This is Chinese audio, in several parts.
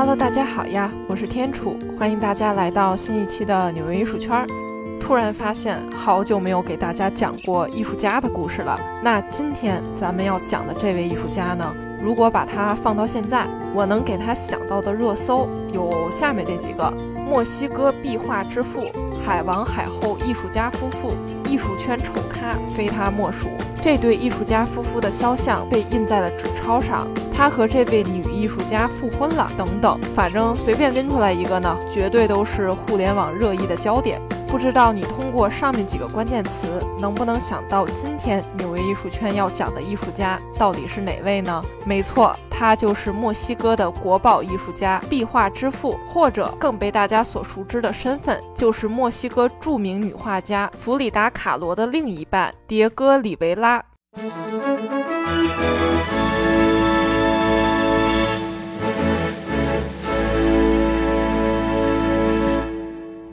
Hello，大家好呀，我是天楚，欢迎大家来到新一期的纽约艺术圈。突然发现好久没有给大家讲过艺术家的故事了。那今天咱们要讲的这位艺术家呢，如果把他放到现在，我能给他想到的热搜有下面这几个：墨西哥壁画之父、海王海后艺术家夫妇，艺术圈丑咖非他莫属。这对艺术家夫妇的肖像被印在了纸钞上，他和这位女艺术家复婚了，等等，反正随便拎出来一个呢，绝对都是互联网热议的焦点。不知道你通过上面几个关键词，能不能想到今天纽约艺术圈要讲的艺术家到底是哪位呢？没错，他就是墨西哥的国宝艺术家、壁画之父，或者更被大家所熟知的身份，就是墨西哥著名女画家弗里达·卡罗的另一半迭戈·里维拉。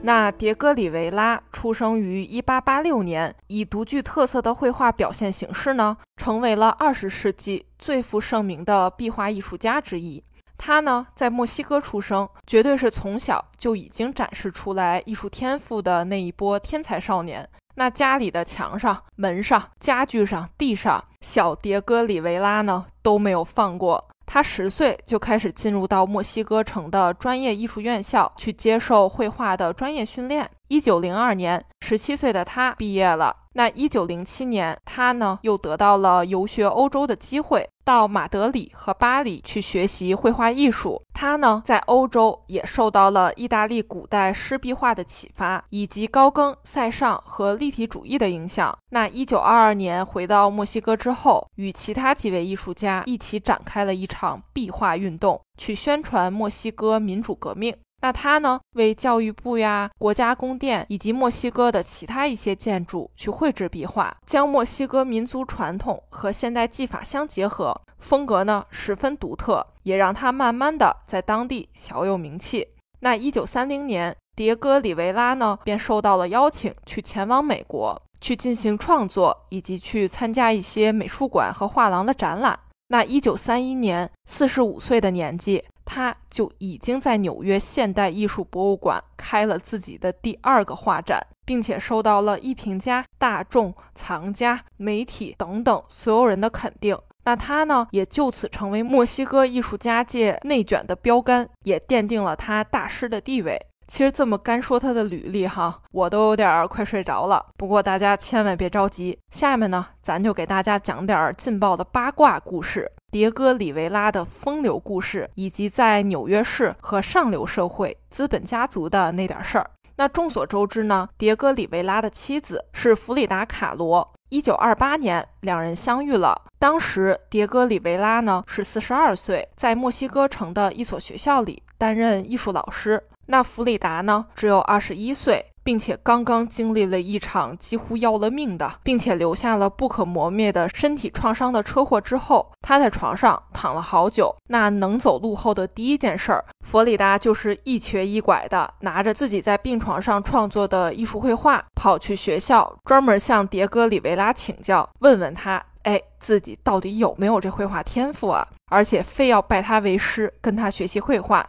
那迭戈·里维拉出生于1886年，以独具特色的绘画表现形式呢，成为了20世纪最负盛名的壁画艺术家之一。他呢，在墨西哥出生，绝对是从小就已经展示出来艺术天赋的那一波天才少年。那家里的墙上、门上、家具上、地上，小迭戈·里维拉呢都没有放过。他十岁就开始进入到墨西哥城的专业艺术院校去接受绘画的专业训练。一九零二年，十七岁的他毕业了。那一九零七年，他呢又得到了游学欧洲的机会，到马德里和巴黎去学习绘画艺术。他呢在欧洲也受到了意大利古代湿壁画的启发，以及高更、塞尚和立体主义的影响。那一九二二年回到墨西哥之后，与其他几位艺术家一起展开了一场壁画运动，去宣传墨西哥民主革命。那他呢，为教育部呀、国家宫殿以及墨西哥的其他一些建筑去绘制壁画，将墨西哥民族传统和现代技法相结合，风格呢十分独特，也让他慢慢的在当地小有名气。那一九三零年，迭戈·里维拉呢便受到了邀请，去前往美国，去进行创作，以及去参加一些美术馆和画廊的展览。那一九三一年，四十五岁的年纪。他就已经在纽约现代艺术博物馆开了自己的第二个画展，并且受到了艺评家、大众、藏家、媒体等等所有人的肯定。那他呢，也就此成为墨西哥艺术家界内卷的标杆，也奠定了他大师的地位。其实这么干说他的履历哈，我都有点快睡着了。不过大家千万别着急，下面呢，咱就给大家讲点劲爆的八卦故事，迭戈·里维拉的风流故事，以及在纽约市和上流社会资本家族的那点事儿。那众所周知呢，迭戈·里维拉的妻子是弗里达·卡罗。一九二八年，两人相遇了。当时迭戈·里维拉呢是四十二岁，在墨西哥城的一所学校里担任艺术老师。那弗里达呢，只有二十一岁，并且刚刚经历了一场几乎要了命的，并且留下了不可磨灭的身体创伤的车祸之后，他在床上躺了好久。那能走路后的第一件事儿，弗里达就是一瘸一拐的，拿着自己在病床上创作的艺术绘画，跑去学校，专门向迭戈·里维拉请教，问问他，哎，自己到底有没有这绘画天赋啊？而且非要拜他为师，跟他学习绘画。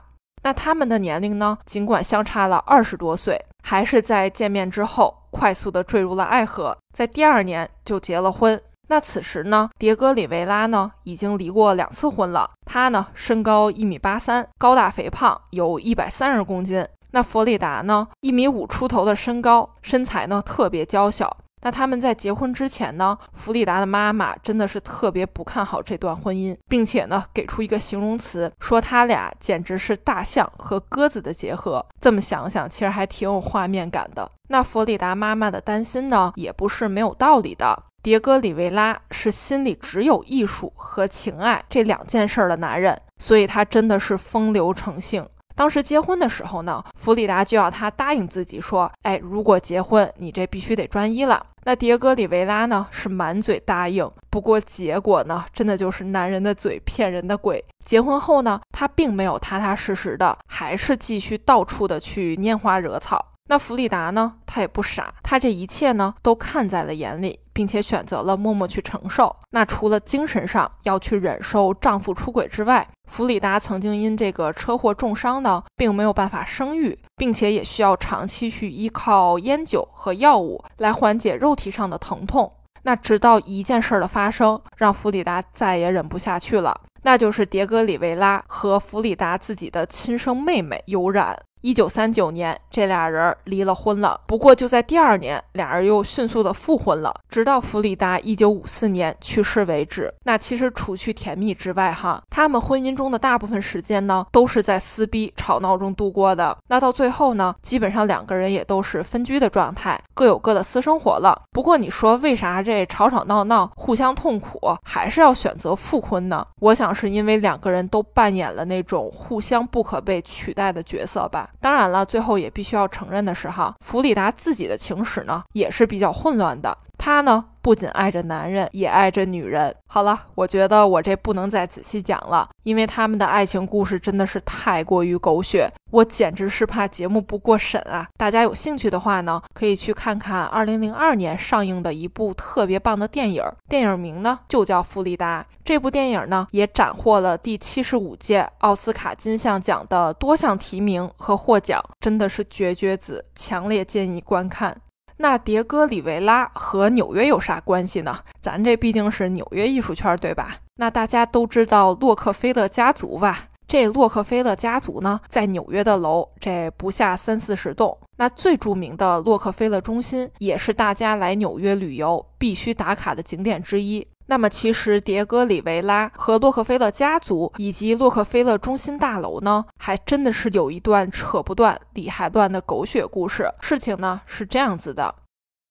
那他们的年龄呢？尽管相差了二十多岁，还是在见面之后快速的坠入了爱河，在第二年就结了婚。那此时呢，迭戈·里维拉呢已经离过两次婚了。他呢身高一米八三，高大肥胖，有一百三十公斤。那弗里达呢一米五出头的身高，身材呢特别娇小。那他们在结婚之前呢，弗里达的妈妈真的是特别不看好这段婚姻，并且呢给出一个形容词，说他俩简直是大象和鸽子的结合。这么想想，其实还挺有画面感的。那弗里达妈妈的担心呢，也不是没有道理的。迭戈·里维拉是心里只有艺术和情爱这两件事儿的男人，所以他真的是风流成性。当时结婚的时候呢，弗里达就要他答应自己说：“哎，如果结婚，你这必须得专一了。”那迭戈·里维拉呢是满嘴答应，不过结果呢，真的就是男人的嘴骗人的鬼。结婚后呢，他并没有踏踏实实的，还是继续到处的去拈花惹草。那弗里达呢？她也不傻，她这一切呢都看在了眼里，并且选择了默默去承受。那除了精神上要去忍受丈夫出轨之外，弗里达曾经因这个车祸重伤呢，并没有办法生育，并且也需要长期去依靠烟酒和药物来缓解肉体上的疼痛。那直到一件事儿的发生，让弗里达再也忍不下去了，那就是迭戈里维拉和弗里达自己的亲生妹妹有染。一九三九年，这俩人离了婚了。不过就在第二年，俩人又迅速的复婚了，直到弗里达一九五四年去世为止。那其实除去甜蜜之外，哈，他们婚姻中的大部分时间呢，都是在撕逼吵闹中度过的。那到最后呢，基本上两个人也都是分居的状态，各有各的私生活了。不过你说为啥这吵吵闹闹，互相痛苦，还是要选择复婚呢？我想是因为两个人都扮演了那种互相不可被取代的角色吧。当然了，最后也必须要承认的是，哈，弗里达自己的情史呢也是比较混乱的。他呢不仅爱着男人，也爱着女人。好了，我觉得我这不能再仔细讲了，因为他们的爱情故事真的是太过于狗血，我简直是怕节目不过审啊！大家有兴趣的话呢，可以去看看2002年上映的一部特别棒的电影，电影名呢就叫《弗里达》。这部电影呢也斩获了第七十五届奥斯卡金像奖的多项提名和获奖，真的是绝绝子，强烈建议观看。那迭戈里维拉和纽约有啥关系呢？咱这毕竟是纽约艺术圈，对吧？那大家都知道洛克菲勒家族吧？这洛克菲勒家族呢，在纽约的楼这不下三四十栋。那最著名的洛克菲勒中心，也是大家来纽约旅游必须打卡的景点之一。那么，其实迭戈里维拉和洛克菲勒家族以及洛克菲勒中心大楼呢，还真的是有一段扯不断、理还乱的狗血故事。事情呢是这样子的。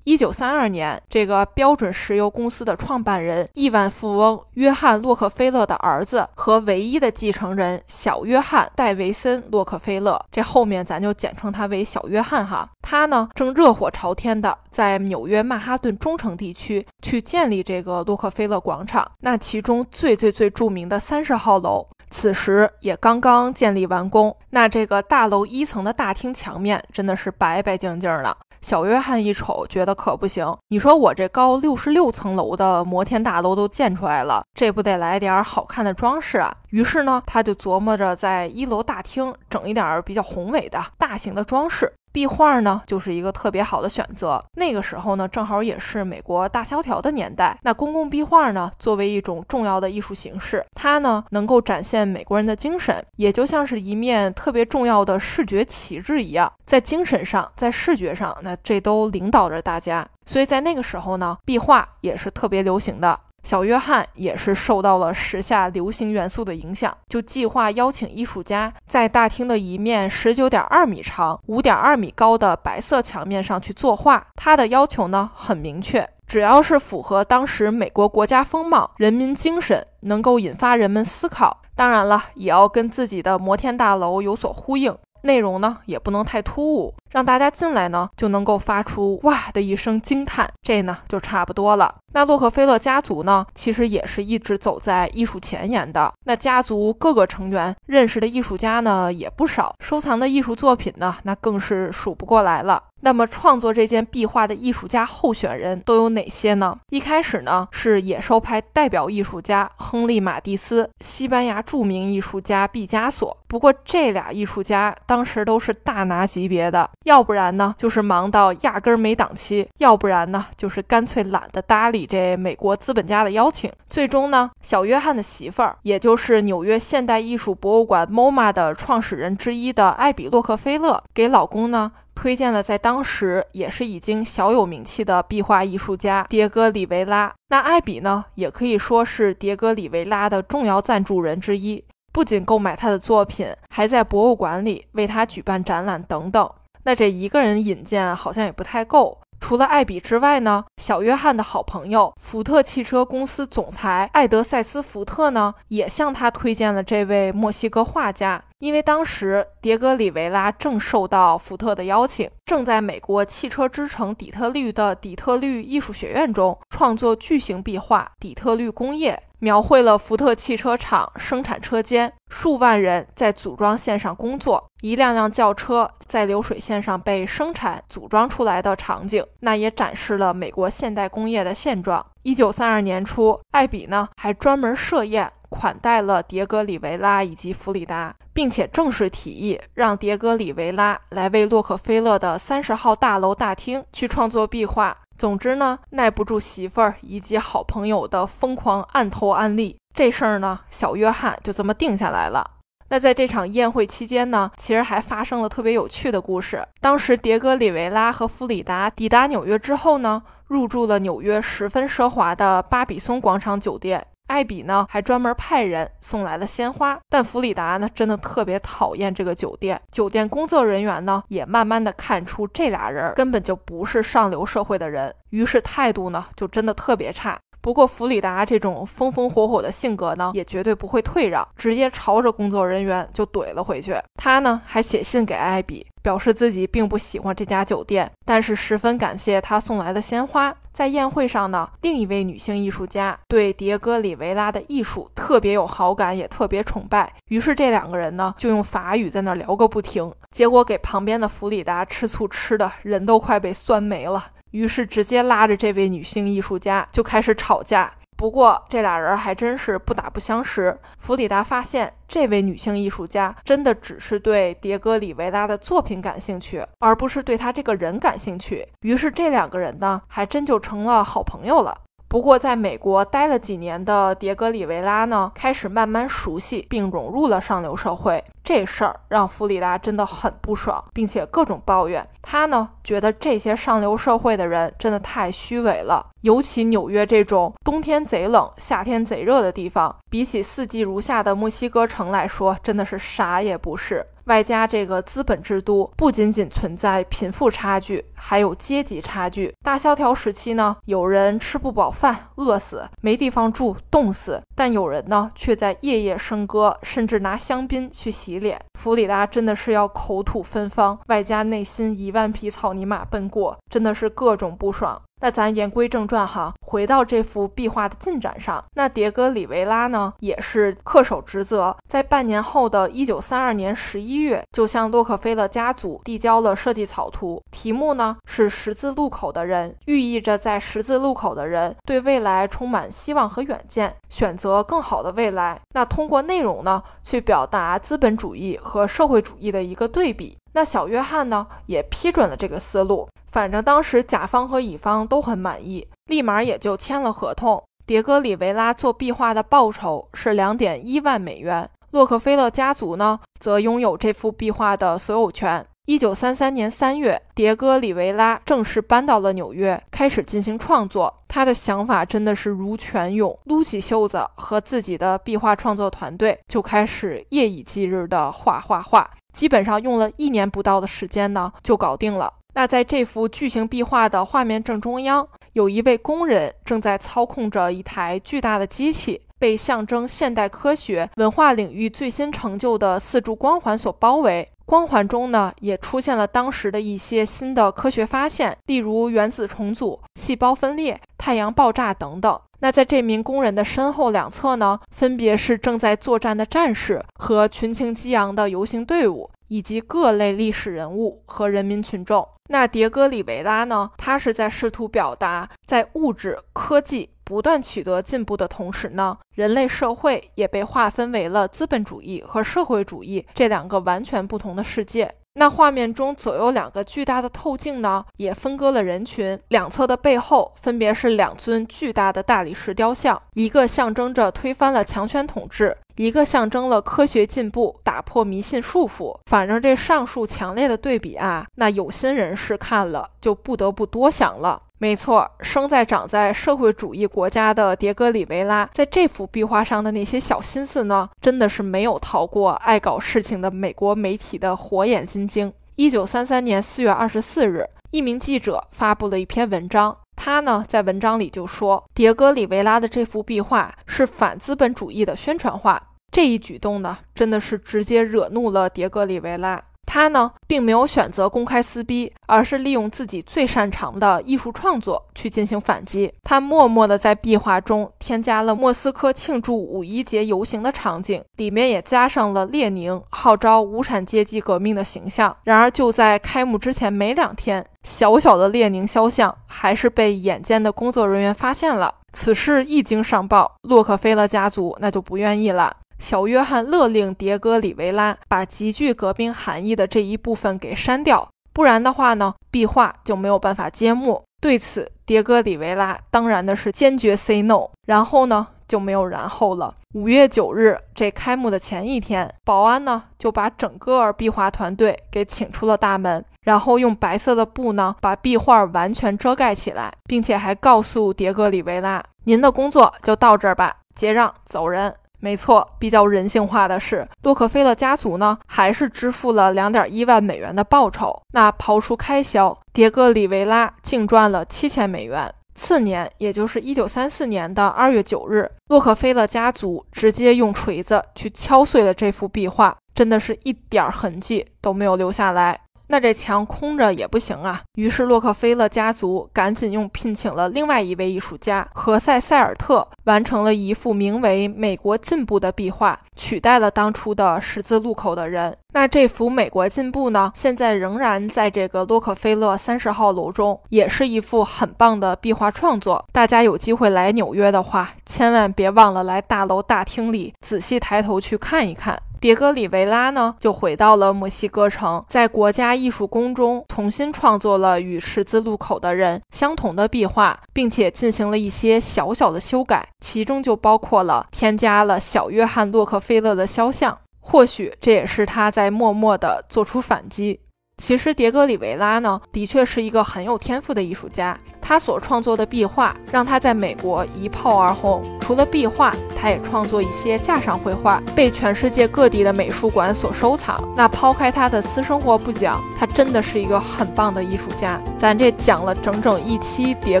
一九三二年，这个标准石油公司的创办人、亿万富翁约翰·洛克菲勒的儿子和唯一的继承人小约翰·戴维森·洛克菲勒，这后面咱就简称他为小约翰哈。他呢正热火朝天的在纽约曼哈顿中城地区去建立这个洛克菲勒广场。那其中最最最著名的三十号楼，此时也刚刚建立完工。那这个大楼一层的大厅墙面真的是白白净净的。小约翰一瞅，觉得可不行。你说我这高六十六层楼的摩天大楼都建出来了，这不得来点好看的装饰啊？于是呢，他就琢磨着在一楼大厅整一点比较宏伟的大型的装饰。壁画呢，就是一个特别好的选择。那个时候呢，正好也是美国大萧条的年代。那公共壁画呢，作为一种重要的艺术形式，它呢能够展现美国人的精神，也就像是一面特别重要的视觉旗帜一样，在精神上，在视觉上，那这都领导着大家。所以在那个时候呢，壁画也是特别流行的。小约翰也是受到了时下流行元素的影响，就计划邀请艺术家在大厅的一面十九点二米长、五点二米高的白色墙面上去作画。他的要求呢很明确，只要是符合当时美国国家风貌、人民精神，能够引发人们思考，当然了，也要跟自己的摩天大楼有所呼应。内容呢也不能太突兀，让大家进来呢就能够发出哇的一声惊叹，这呢就差不多了。那洛克菲勒家族呢，其实也是一直走在艺术前沿的。那家族各个成员认识的艺术家呢也不少，收藏的艺术作品呢那更是数不过来了。那么创作这件壁画的艺术家候选人都有哪些呢？一开始呢是野兽派代表艺术家亨利·马蒂斯，西班牙著名艺术家毕加索。不过这俩艺术家当时都是大拿级别的，要不然呢就是忙到压根儿没档期，要不然呢就是干脆懒得搭理这美国资本家的邀请。最终呢，小约翰的媳妇儿，也就是纽约现代艺术博物馆 MoMA 的创始人之一的艾比·洛克菲勒，给老公呢。推荐了在当时也是已经小有名气的壁画艺术家迭戈里维拉。那艾比呢，也可以说是迭戈里维拉的重要赞助人之一，不仅购买他的作品，还在博物馆里为他举办展览等等。那这一个人引荐好像也不太够，除了艾比之外呢，小约翰的好朋友福特汽车公司总裁艾德塞斯福特呢，也向他推荐了这位墨西哥画家。因为当时迭戈·里维拉正受到福特的邀请，正在美国汽车之城底特律的底特律艺术学院中创作巨型壁画《底特律工业》，描绘了福特汽车厂生产车间，数万人在组装线上工作，一辆辆轿车在流水线上被生产组装出来的场景。那也展示了美国现代工业的现状。一九三二年初，艾比呢还专门设宴。款待了迭戈·里维拉以及弗里达，并且正式提议让迭戈·里维拉来为洛克菲勒的三十号大楼大厅去创作壁画。总之呢，耐不住媳妇儿以及好朋友的疯狂暗投安利，这事儿呢，小约翰就这么定下来了。那在这场宴会期间呢，其实还发生了特别有趣的故事。当时迭戈·里维拉和弗里达抵达纽约之后呢，入住了纽约十分奢华的巴比松广场酒店。艾比呢，还专门派人送来了鲜花，但弗里达呢，真的特别讨厌这个酒店。酒店工作人员呢，也慢慢的看出这俩人根本就不是上流社会的人，于是态度呢，就真的特别差。不过弗里达这种风风火火的性格呢，也绝对不会退让，直接朝着工作人员就怼了回去。他呢还写信给艾比，表示自己并不喜欢这家酒店，但是十分感谢他送来的鲜花。在宴会上呢，另一位女性艺术家对迭戈·里维拉的艺术特别有好感，也特别崇拜。于是这两个人呢就用法语在那聊个不停，结果给旁边的弗里达吃醋吃的人都快被酸没了。于是直接拉着这位女性艺术家就开始吵架。不过这俩人还真是不打不相识。弗里达发现这位女性艺术家真的只是对迭戈·里维拉的作品感兴趣，而不是对他这个人感兴趣。于是这两个人呢，还真就成了好朋友了。不过，在美国待了几年的迭戈·里维拉呢，开始慢慢熟悉并融入了上流社会。这事儿让弗里达真的很不爽，并且各种抱怨。他呢，觉得这些上流社会的人真的太虚伪了。尤其纽约这种冬天贼冷、夏天贼热的地方，比起四季如夏的墨西哥城来说，真的是啥也不是。外加这个资本制度不仅仅存在贫富差距，还有阶级差距。大萧条时期呢，有人吃不饱饭饿死，没地方住冻死，但有人呢却在夜夜笙歌，甚至拿香槟去洗脸。弗里达真的是要口吐芬芳，外加内心一万匹草泥马奔过，真的是各种不爽。那咱言归正传哈，回到这幅壁画的进展上。那迭戈·里维拉呢，也是恪守职责，在半年后的一九三二年十一月，就向洛克菲勒家族递交了设计草图，题目呢是“十字路口的人”，寓意着在十字路口的人对未来充满希望和远见，选择更好的未来。那通过内容呢，去表达资本主义和社会主义的一个对比。那小约翰呢，也批准了这个思路。反正当时甲方和乙方都很满意，立马也就签了合同。迭戈·里维拉做壁画的报酬是两点一万美元，洛克菲勒家族呢则拥有这幅壁画的所有权。一九三三年三月，迭戈·里维拉正式搬到了纽约，开始进行创作。他的想法真的是如泉涌，撸起袖子和自己的壁画创作团队就开始夜以继日的画画画，基本上用了一年不到的时间呢就搞定了。那在这幅巨型壁画的画面正中央，有一位工人正在操控着一台巨大的机器，被象征现代科学文化领域最新成就的四柱光环所包围。光环中呢，也出现了当时的一些新的科学发现，例如原子重组、细胞分裂、太阳爆炸等等。那在这名工人的身后两侧呢，分别是正在作战的战士和群情激昂的游行队伍。以及各类历史人物和人民群众。那迭戈·里维拉呢？他是在试图表达，在物质科技不断取得进步的同时呢，人类社会也被划分为了资本主义和社会主义这两个完全不同的世界。那画面中左右两个巨大的透镜呢，也分割了人群。两侧的背后分别是两尊巨大的大理石雕像，一个象征着推翻了强权统治。一个象征了科学进步，打破迷信束缚。反正这上述强烈的对比啊，那有心人士看了就不得不多想了。没错，生在长在社会主义国家的迭戈·里维拉，在这幅壁画上的那些小心思呢，真的是没有逃过爱搞事情的美国媒体的火眼金睛。一九三三年四月二十四日，一名记者发布了一篇文章。他呢，在文章里就说，迭戈·里维拉的这幅壁画是反资本主义的宣传画。这一举动呢，真的是直接惹怒了迭戈·里维拉。他呢，并没有选择公开撕逼，而是利用自己最擅长的艺术创作去进行反击。他默默地在壁画中添加了莫斯科庆祝五一节游行的场景，里面也加上了列宁号召无产阶级革命的形象。然而，就在开幕之前没两天，小小的列宁肖像还是被眼尖的工作人员发现了。此事一经上报，洛克菲勒家族那就不愿意了。小约翰勒令迭戈·里维拉把极具革命含义的这一部分给删掉，不然的话呢，壁画就没有办法揭幕。对此，迭戈·里维拉当然的是坚决 say no。然后呢，就没有然后了。五月九日，这开幕的前一天，保安呢就把整个壁画团队给请出了大门，然后用白色的布呢把壁画完全遮盖起来，并且还告诉迭戈·里维拉：“您的工作就到这儿吧，结账走人。”没错，比较人性化的是，洛克菲勒家族呢，还是支付了两点一万美元的报酬。那刨除开销，迭戈·里维拉净赚了七千美元。次年，也就是一九三四年的二月九日，洛克菲勒家族直接用锤子去敲碎了这幅壁画，真的是一点痕迹都没有留下来。那这墙空着也不行啊，于是洛克菲勒家族赶紧用聘请了另外一位艺术家何塞·塞尔特，完成了一幅名为《美国进步》的壁画，取代了当初的十字路口的人。那这幅《美国进步》呢，现在仍然在这个洛克菲勒三十号楼中，也是一幅很棒的壁画创作。大家有机会来纽约的话，千万别忘了来大楼大厅里仔细抬头去看一看。迭戈·里维拉呢，就回到了墨西哥城，在国家艺术宫中重新创作了与十字路口的人相同的壁画，并且进行了一些小小的修改，其中就包括了添加了小约翰·洛克菲勒的肖像。或许这也是他在默默地做出反击。其实，迭戈·里维拉呢，的确是一个很有天赋的艺术家。他所创作的壁画让他在美国一炮而红。除了壁画，他也创作一些架上绘画，被全世界各地的美术馆所收藏。那抛开他的私生活不讲，他真的是一个很棒的艺术家。咱这讲了整整一期迭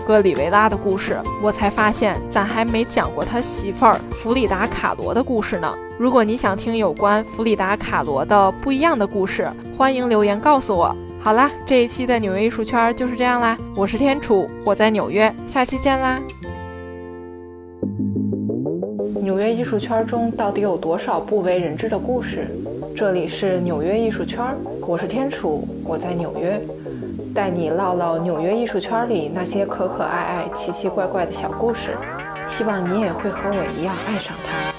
戈·里维拉的故事，我才发现咱还没讲过他媳妇儿弗里达·卡罗的故事呢。如果你想听有关弗里达·卡罗的不一样的故事，欢迎留言告诉我。好啦，这一期的纽约艺术圈就是这样啦。我是天楚，我在纽约，下期见啦。纽约艺术圈中到底有多少不为人知的故事？这里是纽约艺术圈，我是天楚，我在纽约，带你唠唠纽约艺术圈里那些可可爱爱、奇奇怪怪的小故事。希望你也会和我一样爱上它。